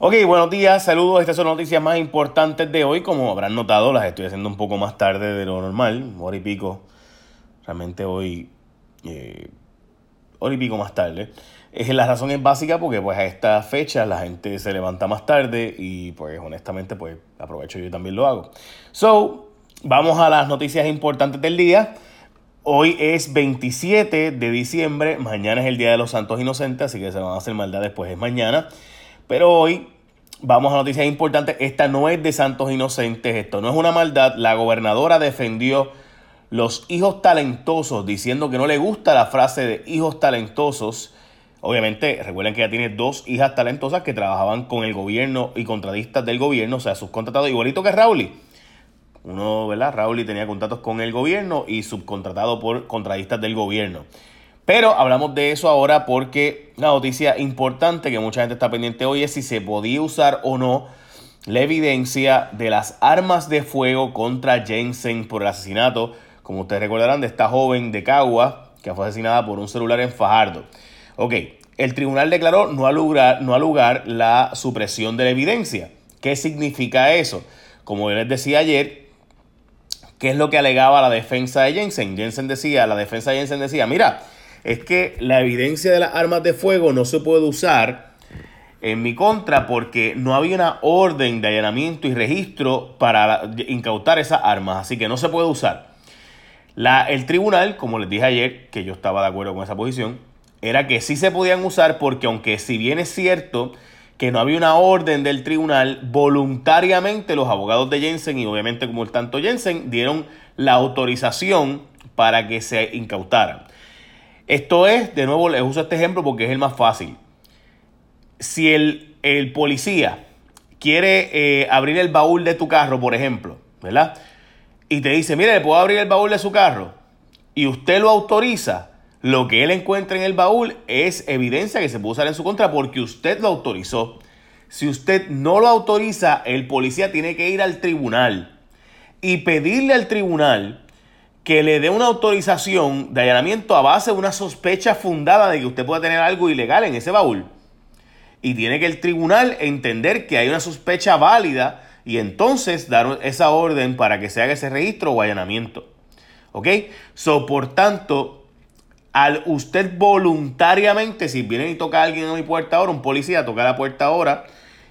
Ok, buenos días, saludos. Estas son las noticias más importantes de hoy. Como habrán notado, las estoy haciendo un poco más tarde de lo normal, hora y pico. Realmente hoy, eh, hora y pico más tarde. Es, la razón es básica porque pues a esta fecha la gente se levanta más tarde y pues honestamente pues aprovecho yo también lo hago. So, vamos a las noticias importantes del día. Hoy es 27 de diciembre, mañana es el Día de los Santos Inocentes, así que se van a hacer maldades pues es mañana. Pero hoy vamos a noticias importantes. Esta no es de santos inocentes, esto no es una maldad. La gobernadora defendió los hijos talentosos, diciendo que no le gusta la frase de hijos talentosos. Obviamente, recuerden que ella tiene dos hijas talentosas que trabajaban con el gobierno y contratistas del gobierno, o sea, subcontratado igualito que Raúl. Uno, ¿verdad? Raúl tenía contratos con el gobierno y subcontratado por contratistas del gobierno. Pero hablamos de eso ahora porque una noticia importante que mucha gente está pendiente hoy es si se podía usar o no la evidencia de las armas de fuego contra Jensen por el asesinato, como ustedes recordarán, de esta joven de Cagua que fue asesinada por un celular en Fajardo. Ok, el tribunal declaró no lugar, no lugar la supresión de la evidencia. ¿Qué significa eso? Como yo les decía ayer, ¿qué es lo que alegaba la defensa de Jensen? Jensen decía, la defensa de Jensen decía, mira, es que la evidencia de las armas de fuego no se puede usar en mi contra porque no había una orden de allanamiento y registro para incautar esas armas, así que no se puede usar. La, el tribunal, como les dije ayer, que yo estaba de acuerdo con esa posición, era que sí se podían usar porque aunque si bien es cierto que no había una orden del tribunal, voluntariamente los abogados de Jensen y obviamente como el tanto Jensen dieron la autorización para que se incautaran. Esto es, de nuevo, les uso este ejemplo porque es el más fácil. Si el, el policía quiere eh, abrir el baúl de tu carro, por ejemplo, ¿verdad? Y te dice, mire, ¿le puedo abrir el baúl de su carro? Y usted lo autoriza, lo que él encuentra en el baúl es evidencia que se puede usar en su contra porque usted lo autorizó. Si usted no lo autoriza, el policía tiene que ir al tribunal y pedirle al tribunal que le dé una autorización de allanamiento a base de una sospecha fundada de que usted pueda tener algo ilegal en ese baúl. Y tiene que el tribunal entender que hay una sospecha válida y entonces dar esa orden para que se haga ese registro o allanamiento. ¿Ok? So, por tanto, al usted voluntariamente, si viene y toca a alguien en mi puerta ahora, un policía toca la puerta ahora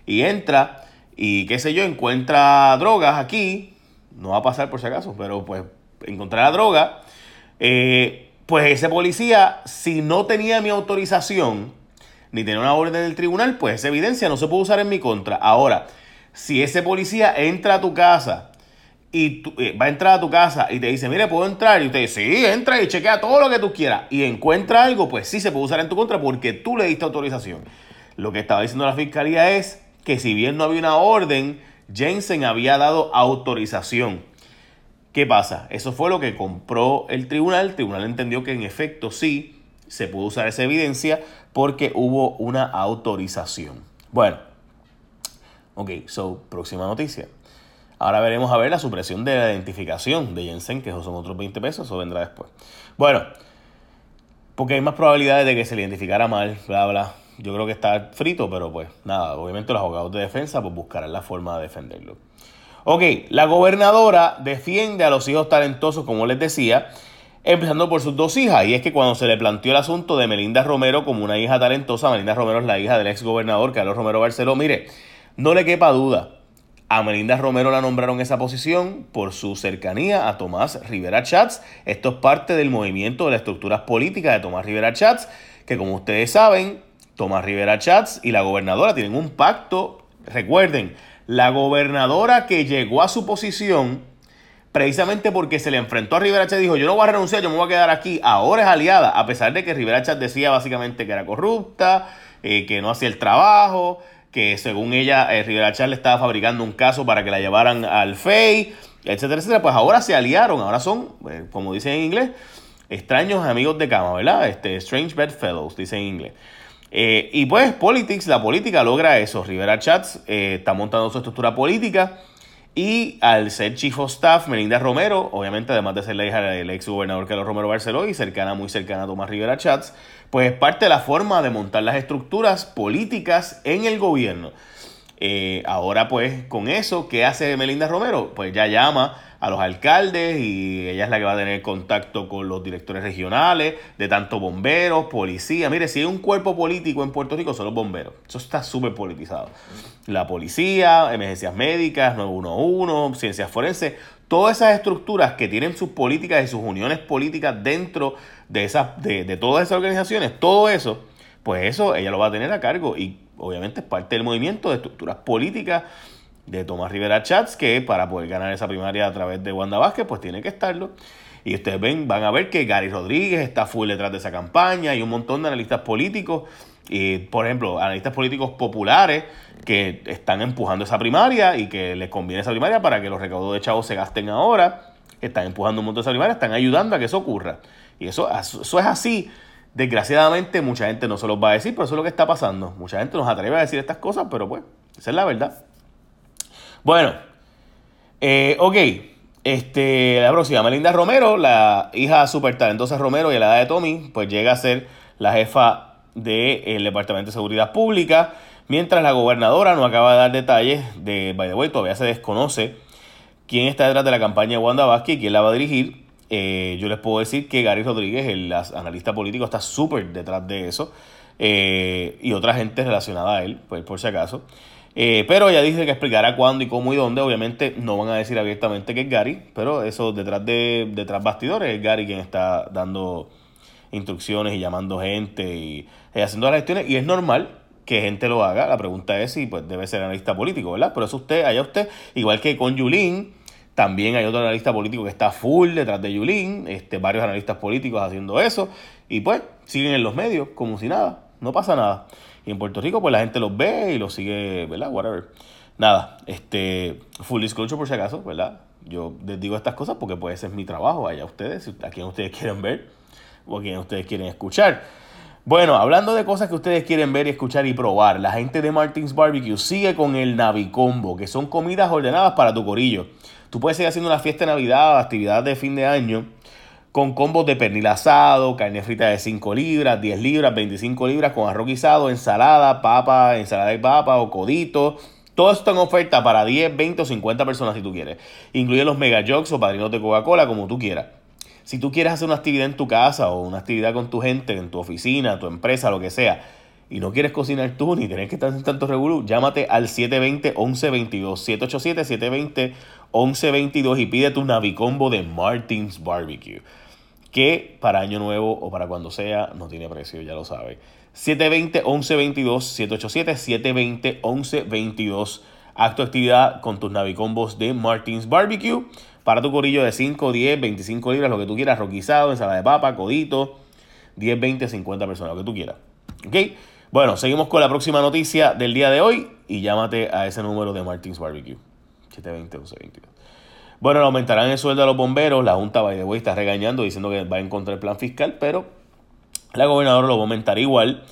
y entra y qué sé yo, encuentra drogas aquí, no va a pasar por si acaso, pero pues encontrar la droga, eh, pues ese policía, si no tenía mi autorización, ni tenía una orden del tribunal, pues esa evidencia no se puede usar en mi contra. Ahora, si ese policía entra a tu casa y eh, va a entrar a tu casa y te dice, mire, ¿puedo entrar? Y usted dice, sí, entra y chequea todo lo que tú quieras y encuentra algo, pues sí se puede usar en tu contra porque tú le diste autorización. Lo que estaba diciendo la fiscalía es que si bien no había una orden, Jensen había dado autorización. ¿Qué pasa? Eso fue lo que compró el tribunal. El tribunal entendió que en efecto sí se pudo usar esa evidencia porque hubo una autorización. Bueno, ok, so, próxima noticia. Ahora veremos a ver la supresión de la identificación de Jensen, que son otros 20 pesos, eso vendrá después. Bueno, porque hay más probabilidades de que se le identificara mal, bla, bla. Yo creo que está frito, pero pues nada, obviamente los abogados de defensa pues buscarán la forma de defenderlo. Ok, la gobernadora defiende a los hijos talentosos, como les decía, empezando por sus dos hijas. Y es que cuando se le planteó el asunto de Melinda Romero como una hija talentosa, Melinda Romero es la hija del ex gobernador Carlos Romero Barceló, mire, no le quepa duda. A Melinda Romero la nombraron esa posición por su cercanía a Tomás Rivera Chats. Esto es parte del movimiento de las estructuras políticas de Tomás Rivera Chats, que como ustedes saben, Tomás Rivera Chats y la gobernadora tienen un pacto. Recuerden, la gobernadora que llegó a su posición precisamente porque se le enfrentó a Rivera Chat dijo, yo no voy a renunciar, yo me voy a quedar aquí. Ahora es aliada, a pesar de que Rivera Chat decía básicamente que era corrupta, eh, que no hacía el trabajo, que según ella eh, Rivera Chat le estaba fabricando un caso para que la llevaran al FEI, etcétera, etcétera. Pues ahora se aliaron, ahora son, eh, como dicen en inglés, extraños amigos de cama, ¿verdad? Este, strange bedfellows, dicen en inglés. Eh, y pues Politics, la política logra eso. Rivera Chats eh, está montando su estructura política y al ser Chief of Staff, Melinda Romero, obviamente además de ser la hija del ex gobernador Carlos Romero Barceló y cercana, muy cercana a Tomás Rivera Chats, pues es parte de la forma de montar las estructuras políticas en el gobierno. Eh, ahora pues con eso, ¿qué hace Melinda Romero? Pues ya llama a los alcaldes y ella es la que va a tener contacto con los directores regionales, de tanto bomberos, policía. Mire, si hay un cuerpo político en Puerto Rico son los bomberos. Eso está súper politizado. La policía, emergencias médicas, 911, ciencias forenses, todas esas estructuras que tienen sus políticas y sus uniones políticas dentro de, esas, de, de todas esas organizaciones, todo eso, pues eso ella lo va a tener a cargo y obviamente es parte del movimiento de estructuras políticas de Tomás Rivera Chats, que para poder ganar esa primaria a través de Wanda Vázquez, pues tiene que estarlo. Y ustedes ven, van a ver que Gary Rodríguez está full detrás de esa campaña y un montón de analistas políticos, y, por ejemplo, analistas políticos populares que están empujando esa primaria y que les conviene esa primaria para que los recaudos de chavos se gasten ahora, están empujando un montón de esa primaria, están ayudando a que eso ocurra. Y eso, eso es así Desgraciadamente, mucha gente no se los va a decir, pero eso es lo que está pasando. Mucha gente nos atreve a decir estas cosas, pero pues, esa es la verdad. Bueno, eh, ok. Este, la próxima, Melinda Romero, la hija super talentosa Romero y a la edad de Tommy, pues llega a ser la jefa del Departamento de Seguridad Pública, mientras la gobernadora no acaba de dar detalles de, by the way, todavía se desconoce quién está detrás de la campaña de Wanda Vázquez y quién la va a dirigir. Eh, yo les puedo decir que Gary Rodríguez, el analista político, está súper detrás de eso. Eh, y otra gente relacionada a él, pues por si acaso. Eh, pero ella dice que explicará cuándo y cómo y dónde. Obviamente no van a decir abiertamente que es Gary, pero eso detrás de detrás bastidores es Gary quien está dando instrucciones y llamando gente y, haciendo las gestiones. Y es normal que gente lo haga. La pregunta es si pues, debe ser analista político, ¿verdad? Pero eso usted, allá usted, igual que con Yulín también hay otro analista político que está full detrás de Yulín, este, varios analistas políticos haciendo eso, y pues siguen en los medios como si nada, no pasa nada. Y en Puerto Rico, pues la gente los ve y los sigue, ¿verdad? Whatever. Nada, este, full disclosure por si acaso, ¿verdad? Yo les digo estas cosas porque pues ese es mi trabajo, allá ustedes, a quien ustedes quieren ver o a quien ustedes quieren escuchar. Bueno, hablando de cosas que ustedes quieren ver y escuchar y probar, la gente de Martins Barbecue sigue con el Navicombo, que son comidas ordenadas para tu corillo. Tú puedes seguir haciendo una fiesta de Navidad, actividad de fin de año, con combos de pernil asado, carne frita de 5 libras, 10 libras, 25 libras, con arroz guisado, ensalada, papa, ensalada de papa o codito. Todo esto en oferta para 10, 20 o 50 personas si tú quieres. Incluye los mega jugs o padrinos de Coca-Cola, como tú quieras. Si tú quieres hacer una actividad en tu casa o una actividad con tu gente, en tu oficina, tu empresa, lo que sea, y no quieres cocinar tú ni tener que estar en tanto revolú, llámate al 720-1122. 720-1122 y pide tu Navicombo de Martins Barbecue. Que para Año Nuevo o para cuando sea no tiene precio, ya lo sabes. 720-1122. 720-1122. Acto actividad con tus Navicombos de Martins Barbecue. Para tu corillo de 5, 10, 25 libras, lo que tú quieras, roquizado, ensalada de papa, codito. 10, 20, 50 personas, lo que tú quieras. ¿Ok? Bueno, seguimos con la próxima noticia del día de hoy y llámate a ese número de Martins Barbecue. 720 1122. Bueno, aumentarán el sueldo a los bomberos. La Junta, by the way, está regañando diciendo que va en contra del plan fiscal, pero la gobernadora lo va a aumentar igual.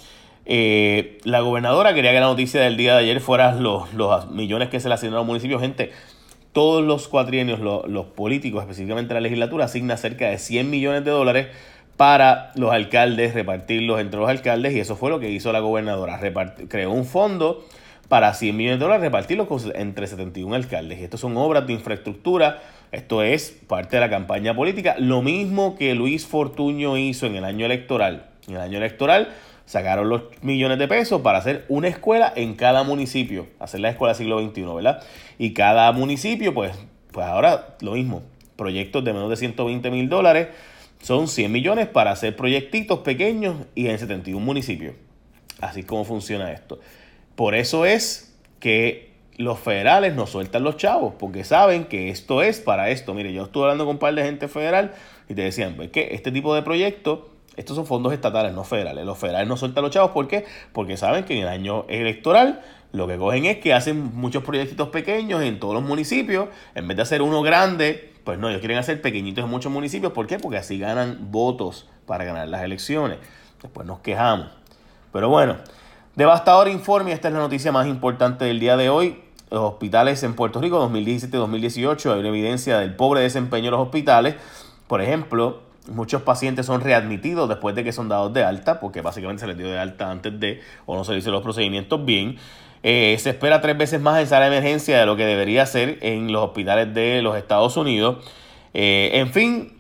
Eh, la gobernadora quería que la noticia del día de ayer fuera los, los millones que se le asignaron al municipio. Gente, todos los cuatrienios, los, los políticos, específicamente la legislatura, asigna cerca de 100 millones de dólares para los alcaldes, repartirlos entre los alcaldes, y eso fue lo que hizo la gobernadora. creó un fondo para 100 millones de dólares, repartirlos entre 71 alcaldes. Esto son obras de infraestructura, esto es parte de la campaña política. Lo mismo que Luis Fortuño hizo en el año electoral. En el año electoral sacaron los millones de pesos para hacer una escuela en cada municipio, hacer la escuela siglo XXI, ¿verdad? Y cada municipio, pues, pues ahora lo mismo, proyectos de menos de 120 mil dólares son 100 millones para hacer proyectitos pequeños y en 71 municipios. Así como funciona esto. Por eso es que los federales no sueltan los chavos, porque saben que esto es para esto. Mire, yo estuve hablando con un par de gente federal y te decían, pues que este tipo de proyectos, estos son fondos estatales, no federales. Los federales no sueltan los chavos, ¿por qué? Porque saben que en el año electoral lo que cogen es que hacen muchos proyectitos pequeños en todos los municipios, en vez de hacer uno grande pues no, ellos quieren hacer pequeñitos en muchos municipios. ¿Por qué? Porque así ganan votos para ganar las elecciones. Después nos quejamos. Pero bueno, devastador informe. Esta es la noticia más importante del día de hoy. Los hospitales en Puerto Rico 2017-2018 hay una evidencia del pobre desempeño de los hospitales. Por ejemplo, muchos pacientes son readmitidos después de que son dados de alta, porque básicamente se les dio de alta antes de o no se le hicieron los procedimientos bien. Eh, se espera tres veces más en sala de emergencia de lo que debería ser en los hospitales de los Estados Unidos. Eh, en fin,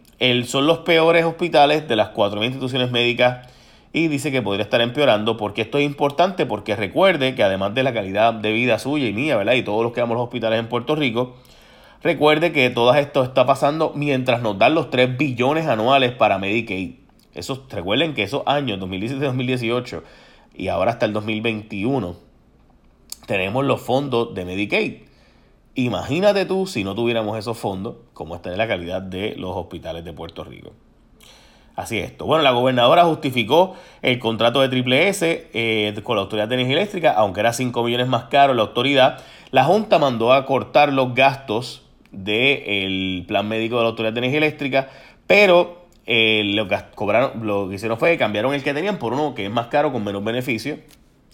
son los peores hospitales de las cuatro instituciones médicas y dice que podría estar empeorando. porque esto es importante? Porque recuerde que además de la calidad de vida suya y mía, ¿verdad? Y todos los que vamos a los hospitales en Puerto Rico, recuerde que todo esto está pasando mientras nos dan los 3 billones anuales para Medicaid. Esos, recuerden que esos años, 2017-2018 y ahora hasta el 2021, tenemos los fondos de Medicaid. Imagínate tú si no tuviéramos esos fondos, cómo está la calidad de los hospitales de Puerto Rico. Así es esto. Bueno, la gobernadora justificó el contrato de Triple S eh, con la Autoridad de Energía Eléctrica, aunque era 5 millones más caro la autoridad. La Junta mandó a cortar los gastos del plan médico de la Autoridad de Energía Eléctrica, pero eh, lo, que cobraron, lo que hicieron fue que cambiaron el que tenían por uno que es más caro con menos beneficio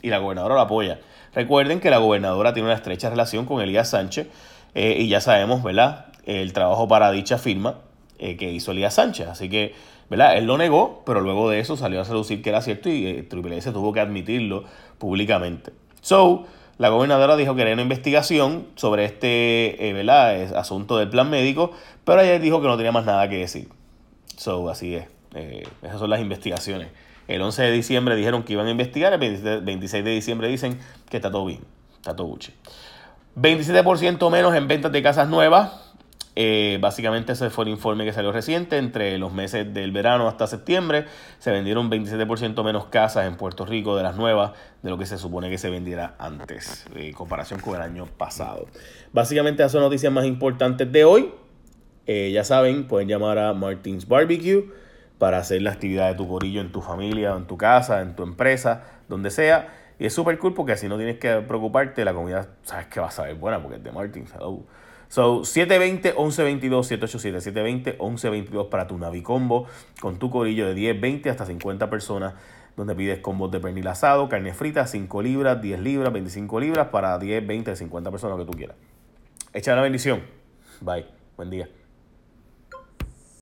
y la gobernadora lo apoya. Recuerden que la gobernadora tiene una estrecha relación con Elías Sánchez eh, y ya sabemos, ¿verdad? El trabajo para dicha firma eh, que hizo Elías Sánchez. Así que, ¿verdad? Él lo negó, pero luego de eso salió a seducir que era cierto y eh, Triple S tuvo que admitirlo públicamente. So, la gobernadora dijo que era una investigación sobre este ¿verdad? asunto del plan médico, pero ella dijo que no tenía más nada que decir. So, así es. esas son las investigaciones. El 11 de diciembre dijeron que iban a investigar, el 26 de diciembre dicen que está todo bien, está todo Gucci. 27% menos en ventas de casas nuevas. Eh, básicamente ese fue el informe que salió reciente. Entre los meses del verano hasta septiembre se vendieron 27% menos casas en Puerto Rico de las nuevas de lo que se supone que se vendiera antes, en comparación con el año pasado. Básicamente esas son noticias más importantes de hoy. Eh, ya saben, pueden llamar a Martins Barbecue para hacer la actividad de tu corillo en tu familia, en tu casa, en tu empresa, donde sea. Y es súper cool porque así no tienes que preocuparte, la comida sabes que va a saber buena porque es de Martin. So, 720-1122, 787 720-1122 para tu Navicombo con tu corillo de 10, 20 hasta 50 personas donde pides combos de pernil asado, carne frita, 5 libras, 10 libras, 25 libras para 10, 20, 50 personas, lo que tú quieras. Echa la bendición. Bye. Buen día.